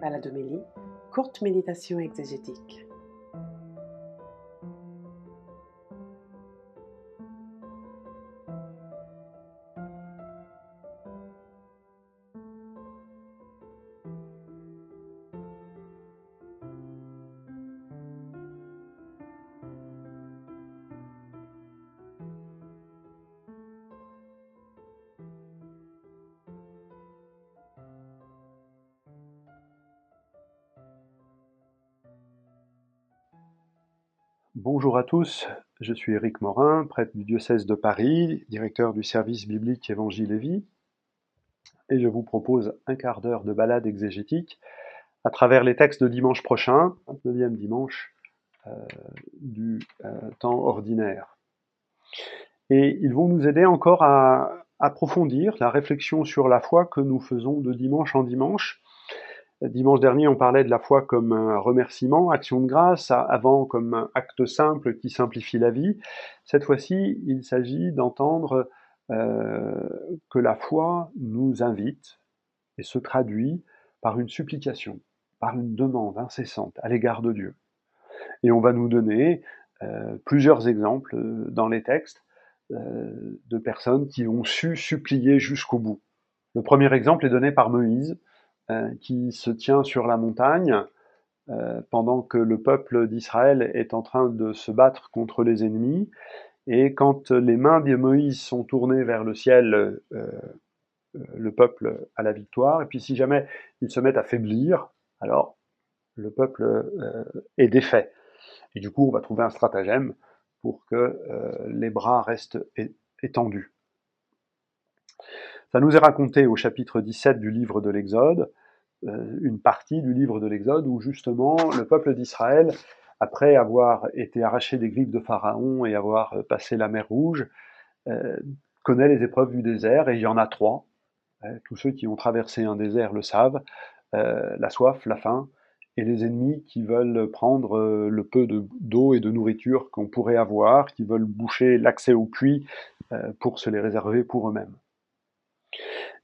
Baladomélie, courte méditation exégétique. Bonjour à tous, je suis Éric Morin, prêtre du diocèse de Paris, directeur du service biblique Évangile et Vie, et je vous propose un quart d'heure de balade exégétique à travers les textes de dimanche prochain, 29e dimanche euh, du euh, temps ordinaire. Et ils vont nous aider encore à approfondir la réflexion sur la foi que nous faisons de dimanche en dimanche, Dimanche dernier, on parlait de la foi comme un remerciement, action de grâce, avant comme un acte simple qui simplifie la vie. Cette fois-ci, il s'agit d'entendre euh, que la foi nous invite et se traduit par une supplication, par une demande incessante à l'égard de Dieu. Et on va nous donner euh, plusieurs exemples dans les textes euh, de personnes qui ont su supplier jusqu'au bout. Le premier exemple est donné par Moïse, euh, qui se tient sur la montagne euh, pendant que le peuple d'Israël est en train de se battre contre les ennemis. Et quand les mains de Moïse sont tournées vers le ciel, euh, le peuple a la victoire. Et puis si jamais ils se mettent à faiblir, alors le peuple est défait. Et du coup, on va trouver un stratagème pour que les bras restent étendus. Ça nous est raconté au chapitre 17 du livre de l'Exode, euh, une partie du livre de l'Exode où justement le peuple d'Israël, après avoir été arraché des griffes de Pharaon et avoir euh, passé la mer Rouge, euh, connaît les épreuves du désert, et il y en a trois. Tous ceux qui ont traversé un désert le savent, la soif, la faim, et les ennemis qui veulent prendre le peu d'eau et de nourriture qu'on pourrait avoir, qui veulent boucher l'accès au puits pour se les réserver pour eux-mêmes.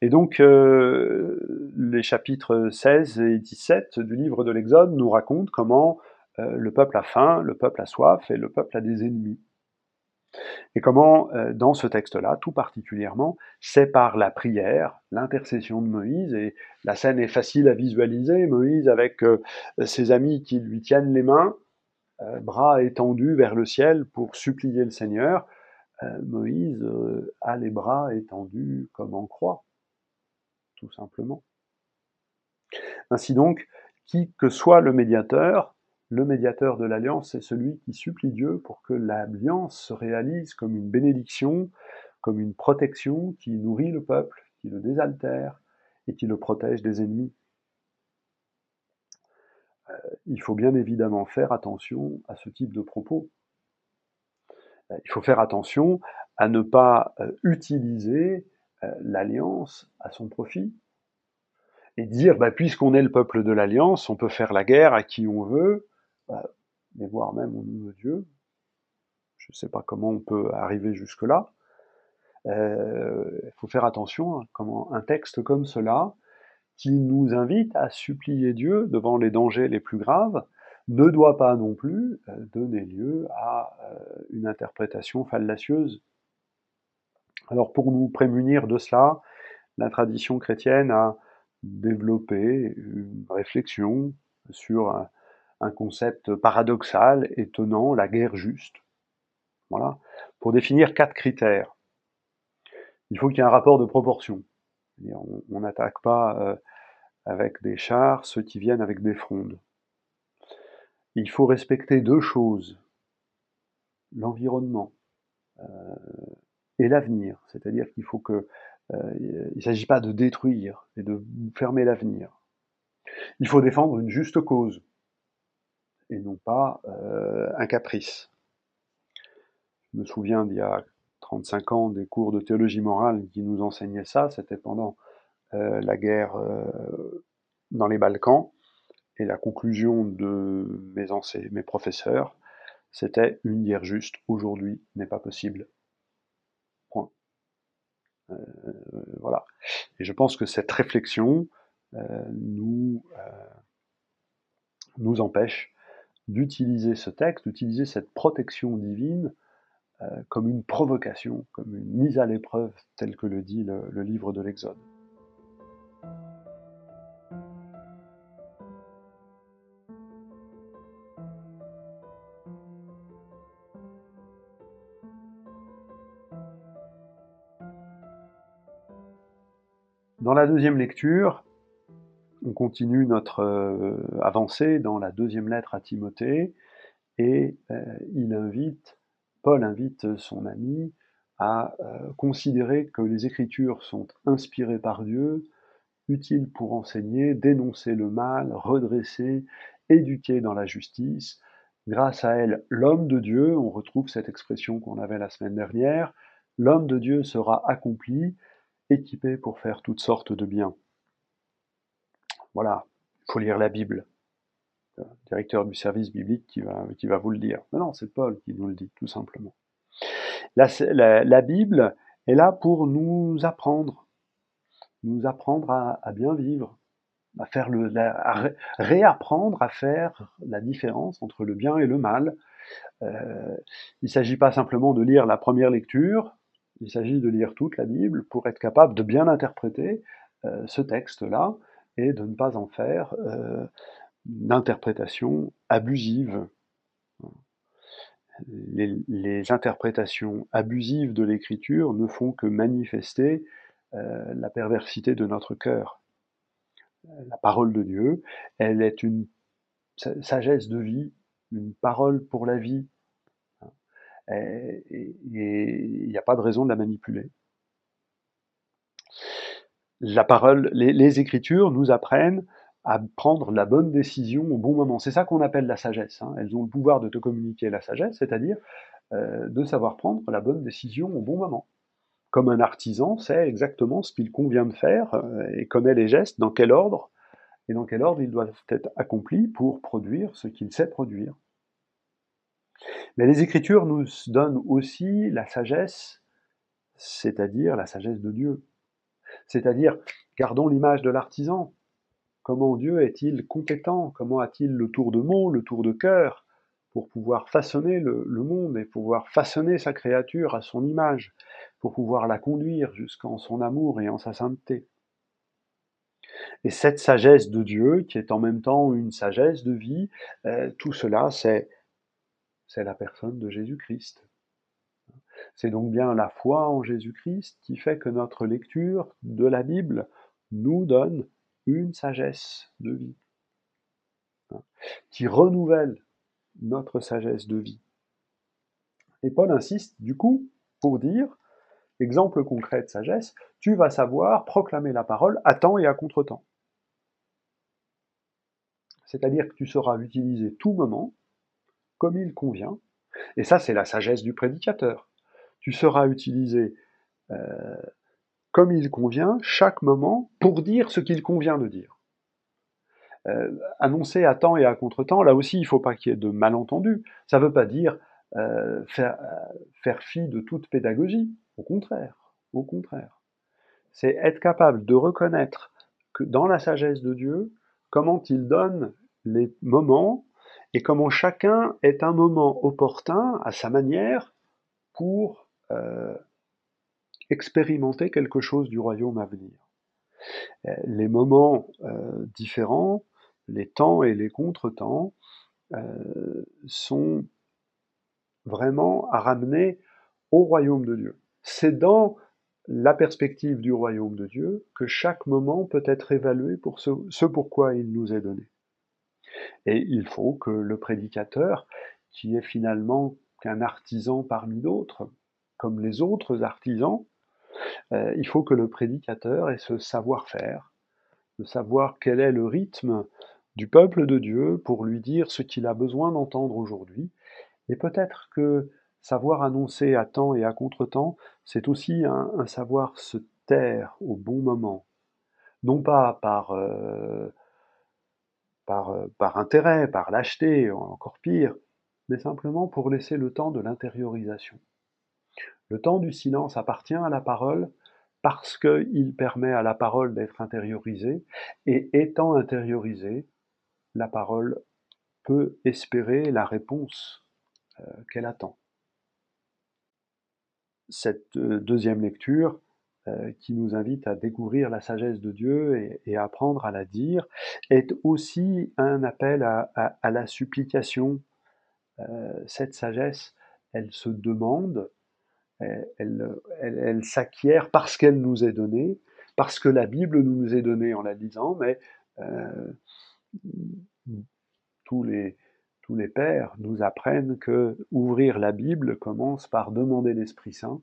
Et donc, euh, les chapitres 16 et 17 du livre de l'Exode nous racontent comment euh, le peuple a faim, le peuple a soif et le peuple a des ennemis. Et comment, euh, dans ce texte-là, tout particulièrement, c'est par la prière, l'intercession de Moïse, et la scène est facile à visualiser, Moïse avec ses amis qui lui tiennent les mains, bras étendus vers le ciel pour supplier le Seigneur, Moïse a les bras étendus comme en croix tout simplement. Ainsi donc, qui que soit le médiateur, le médiateur de l'alliance, c'est celui qui supplie Dieu pour que l'alliance se réalise comme une bénédiction, comme une protection qui nourrit le peuple, qui le désaltère et qui le protège des ennemis. Euh, il faut bien évidemment faire attention à ce type de propos. Euh, il faut faire attention à ne pas euh, utiliser euh, l'alliance à son profit et dire bah, puisqu'on est le peuple de l'alliance, on peut faire la guerre à qui on veut, bah, et voire même au nom de Dieu. Je ne sais pas comment on peut arriver jusque-là. Il faut faire attention à comment un texte comme cela, qui nous invite à supplier Dieu devant les dangers les plus graves, ne doit pas non plus euh, donner lieu à une interprétation fallacieuse alors pour nous prémunir de cela, la tradition chrétienne a développé une réflexion sur un, concept paradoxal, étonnant, la guerre juste. Voilà, pour définir quatre critères. Il faut qu'il y ait un rapport de proportion. On n'attaque pas euh, avec des chars ceux qui viennent avec des frondes. Il faut respecter deux choses l'environnement, euh, et l'avenir. C'est-à-dire qu'il faut que euh, il ne s'agit pas de détruire et de fermer l'avenir. Il faut défendre une juste cause et non pas euh, un caprice. Je me souviens d'il y a 35 ans des cours de théologie morale qui nous enseignaient ça. C'était pendant la guerre dans les Balkans. Et la conclusion de mes, professeurs, c'était une guerre juste aujourd'hui n'est pas possible. Euh, voilà. Et je pense que cette réflexion euh, nous, euh, nous empêche d'utiliser ce texte, d'utiliser cette protection divine comme une provocation, comme une mise à l'épreuve, tel que le dit le livre de l'Exode. Dans la deuxième lecture, on continue notre euh, avancée dans la deuxième lettre à Timothée et euh, il invite, Paul invite son ami à euh, considérer que les Écritures sont inspirées par Dieu, utiles pour enseigner, dénoncer le mal, redresser, éduquer dans la justice. Grâce à elles, l'homme de Dieu, on retrouve cette expression qu'on avait la semaine dernière, l'homme de Dieu sera accompli, équipé pour faire toutes sortes de biens. Voilà, il faut lire la Bible. Le directeur du service biblique qui va, qui va vous le dire. Non, non, c'est Paul qui nous le dit, tout simplement. La, Bible est là pour nous apprendre, nous apprendre à, bien vivre, à, faire le, réapprendre à faire la différence entre le bien et le mal. Euh, il ne s'agit pas simplement de lire la première lecture, il s'agit de lire toute la Bible pour être capable de bien interpréter euh, ce texte-là et de ne pas en faire euh, d'interprétation abusive. Les, interprétations abusives de l'écriture ne font que manifester euh, la perversité de notre cœur. La parole de Dieu, elle est une sagesse de vie, une parole pour la vie, et il n'y a pas de raison de la manipuler. La parole, les, Écritures nous apprennent à prendre la bonne décision au bon moment. C'est ça qu'on appelle la sagesse. Hein. Elles ont le pouvoir de te communiquer la sagesse, c'est-à-dire euh, de savoir prendre la bonne décision au bon moment. Comme un artisan sait exactement ce qu'il convient de faire euh, et connaît les gestes, dans quel ordre, et dans quel ordre ils doivent être accomplis pour produire ce qu'il sait produire. Mais les Écritures nous donnent aussi la sagesse, c'est-à-dire la sagesse de Dieu. C'est-à-dire, gardons l'image de l'artisan. Comment Dieu est-il compétent? Comment a-t-il le tour de mot, le tour de cœur pour pouvoir façonner le, monde et pouvoir façonner sa créature à son image, pour pouvoir la conduire jusqu'en son amour et en sa sainteté? Et cette sagesse de Dieu, qui est en même temps une sagesse de vie, euh, tout cela, c'est c'est la personne de Jésus-Christ. C'est donc bien la foi en Jésus-Christ qui fait que notre lecture de la Bible nous donne une sagesse de vie, hein, qui renouvelle notre sagesse de vie. Et Paul insiste du coup pour dire, exemple concret de sagesse, tu vas savoir proclamer la parole à temps et à contre-temps. C'est-à-dire que tu sauras utiliser tout moment il convient. Et ça, c'est la sagesse du prédicateur. Tu seras utilisé euh, comme il convient chaque moment pour dire ce qu'il convient de dire. Euh, annoncer à temps et à contre-temps, là aussi, il ne faut pas qu'il y ait de malentendus. Ça ne veut pas dire euh, faire, faire fi de toute pédagogie. Au contraire, au contraire. C'est être capable de reconnaître que dans la sagesse de Dieu, comment il donne les moments et comment chacun est un moment opportun à sa manière pour euh, expérimenter quelque chose du royaume à venir. Euh, les moments euh, différents, les temps et les contretemps sont vraiment à ramener au royaume de Dieu. C'est dans la perspective du royaume de Dieu que chaque moment peut être évalué pour ce, ce pourquoi il nous est donné. Et il faut que le prédicateur, qui est finalement qu'un artisan parmi d'autres, comme les autres artisans, euh, il faut que le prédicateur ait ce savoir-faire, de savoir quel est le rythme du peuple de Dieu pour lui dire ce qu'il a besoin d'entendre aujourd'hui. Et peut-être que savoir annoncer à temps et à contre-temps, c'est aussi un, savoir se taire au bon moment. Non pas par euh, euh, par, intérêt, par lâcheté, encore pire, mais simplement pour laisser le temps de l'intériorisation. Le temps du silence appartient à la parole parce qu'il permet à la parole d'être intériorisée, et étant intériorisée, la parole peut espérer la réponse euh, qu'elle attend. Cette euh, deuxième lecture qui nous invite à découvrir la sagesse de Dieu et, à apprendre à la dire, est aussi un appel à, la supplication. cette sagesse, elle se demande, elle s'acquiert parce qu'elle nous est donnée, parce que la Bible nous est donnée en la lisant, mais euh, tous, les, tous les pères nous apprennent que ouvrir la Bible commence par demander l'Esprit Saint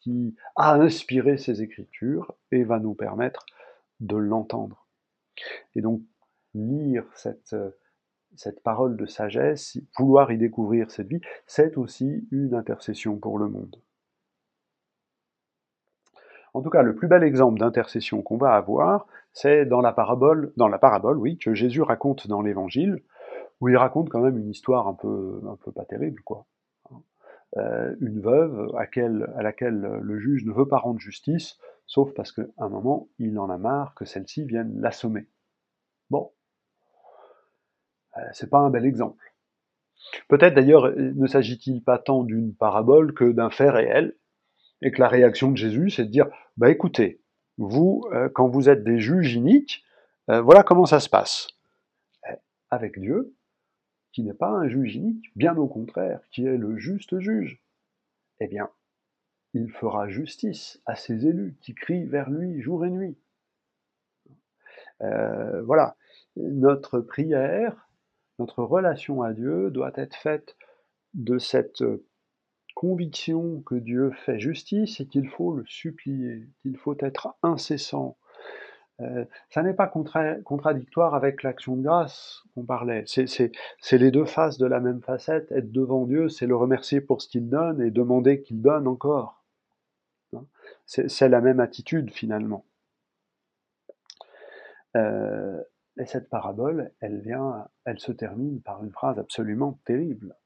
qui a inspiré ces écritures et va nous permettre de l'entendre. Et donc, lire cette, cette parole de sagesse, vouloir y découvrir cette vie, c'est aussi une intercession pour le monde. En tout cas, le plus bel exemple d'intercession qu'on va avoir, c'est dans la parabole, dans la parabole, oui, que Jésus raconte dans l'Évangile, où il raconte quand même une histoire un peu, un peu pas terrible, quoi. Euh, une veuve à, laquelle le juge ne veut pas rendre justice, sauf parce qu'à un moment, il en a marre que celle-ci vienne l'assommer. Bon, euh, c'est pas un bel exemple. Peut-être d'ailleurs ne s'agit-il pas tant d'une parabole que d'un fait réel, et que la réaction de Jésus, c'est de dire, bah écoutez, vous, euh, quand vous êtes des juges iniques, voilà comment ça se passe. Avec Dieu, qui n'est pas un juge inique, bien au contraire, qui est le juste juge, eh bien, il fera justice à ses élus qui crient vers lui jour et nuit. Euh, voilà, notre prière, notre relation à Dieu doit être faite de cette conviction que Dieu fait justice et qu'il faut le supplier, qu'il faut être incessant. Euh, ça n'est pas contradictoire avec l'action de grâce qu'on parlait. C'est les deux faces de la même facette. Être devant Dieu, c'est le remercier pour ce qu'il donne et demander qu'il donne encore. Hein? C'est la même attitude finalement. Euh, et cette parabole, elle vient, elle se termine par une phrase absolument terrible.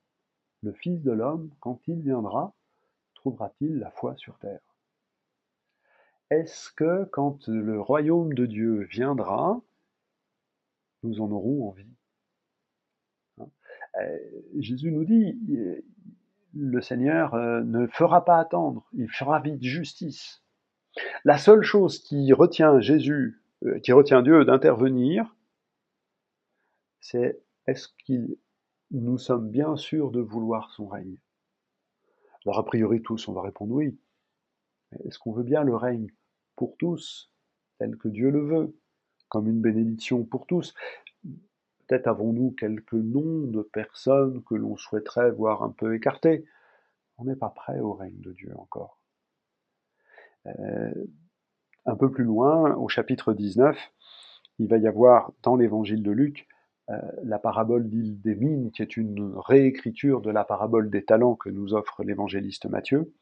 Le Fils de l'homme, quand il viendra, trouvera-t-il la foi sur terre? Est-ce que quand le royaume de Dieu viendra, nous en aurons envie? Hein? Euh, Jésus nous dit, le Seigneur euh, ne fera pas attendre, il fera vite justice. La seule chose qui retient Jésus, euh, qui retient Dieu d'intervenir, c'est est-ce qu'il nous sommes bien sûrs de vouloir son règne? Alors a priori tous, on va répondre oui. Est-ce qu'on veut bien le règne pour tous, tel que Dieu le veut, comme une bénédiction pour tous? Peut-être avons-nous quelques noms de personnes que l'on souhaiterait voir un peu écartées. On n'est pas prêt au règne de Dieu encore. Euh, un peu plus loin, au chapitre 19, il va y avoir dans l'évangile de Luc euh, la parabole d'île des mines, qui est une réécriture de la parabole des talents que nous offre l'évangéliste Matthieu.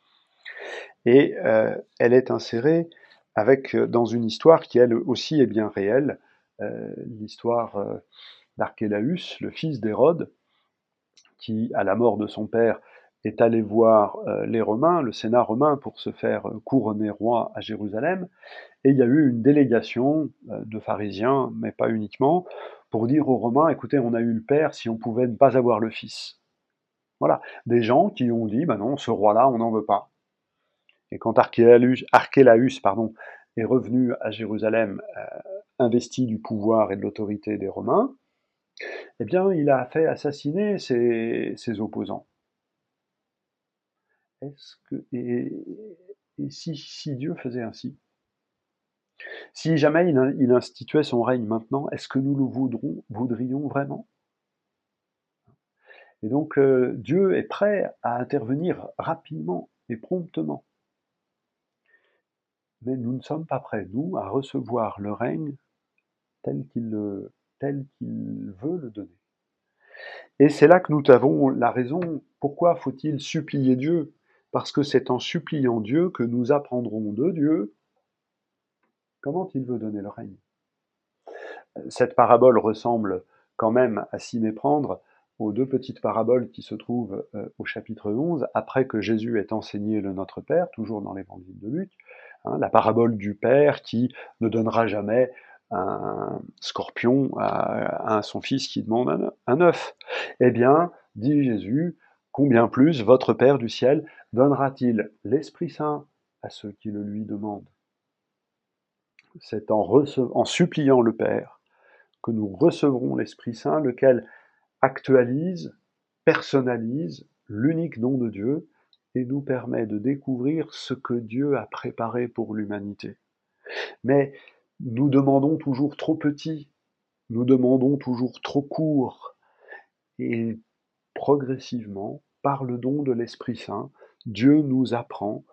Et euh, elle est insérée euh, dans une histoire qui, elle aussi, est bien réelle, l'histoire d'Archélaüs, le fils d'Hérode, qui, à la mort de son père, est allé voir les Romains, le Sénat romain, pour se faire couronner roi à Jérusalem. Et il y a eu une délégation de pharisiens, mais pas uniquement, pour dire aux Romains, écoutez, on a eu le Père, si on pouvait ne pas avoir le Fils. Voilà, des gens qui ont dit, ben non, ce roi-là, on n'en veut pas. Et quand Archélaüs, est revenu à Jérusalem, euh, investi du pouvoir et de l'autorité des Romains, eh bien, il a fait assassiner ses, opposants. Est-ce que, et, si Dieu faisait ainsi? Si jamais il, instituait son règne maintenant, est-ce que nous le voudrions vraiment? Et donc euh, Dieu est prêt à intervenir rapidement et promptement. Mais nous ne sommes pas prêts, nous, à recevoir le règne tel qu'il veut le donner. Et c'est là que nous avons la raison. Pourquoi faut-il supplier Dieu Parce que c'est en suppliant Dieu que nous apprendrons de Dieu Comment il veut donner le règne Cette parabole ressemble quand même à s'y méprendre aux deux petites paraboles qui se trouvent euh, au chapitre 11, après que Jésus ait enseigné le Notre Père, toujours dans l'évangile de Luc, hein, la parabole du Père qui ne donnera jamais un scorpion à, son fils qui demande un, œuf. Eh bien, dit Jésus, combien plus votre Père du ciel donnera-t-il l'Esprit Saint à ceux qui le lui demandent? C'est en suppliant le Père que nous recevrons l'Esprit Saint, lequel actualise, personnalise l'unique nom de Dieu et nous permet de découvrir ce que Dieu a préparé pour l'humanité. Mais nous demandons toujours trop petit, nous demandons toujours trop court, et progressivement, par le don de l'Esprit Saint, Dieu nous apprend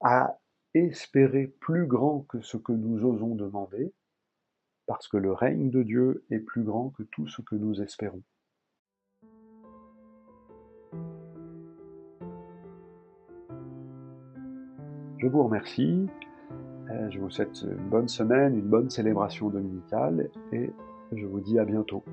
à espérer plus grand que ce que nous osons demander, parce que le règne de Dieu est plus grand que tout ce que nous espérons. Je vous remercie, euh, je vous souhaite une bonne semaine, une bonne célébration dominicale et je vous dis à bientôt.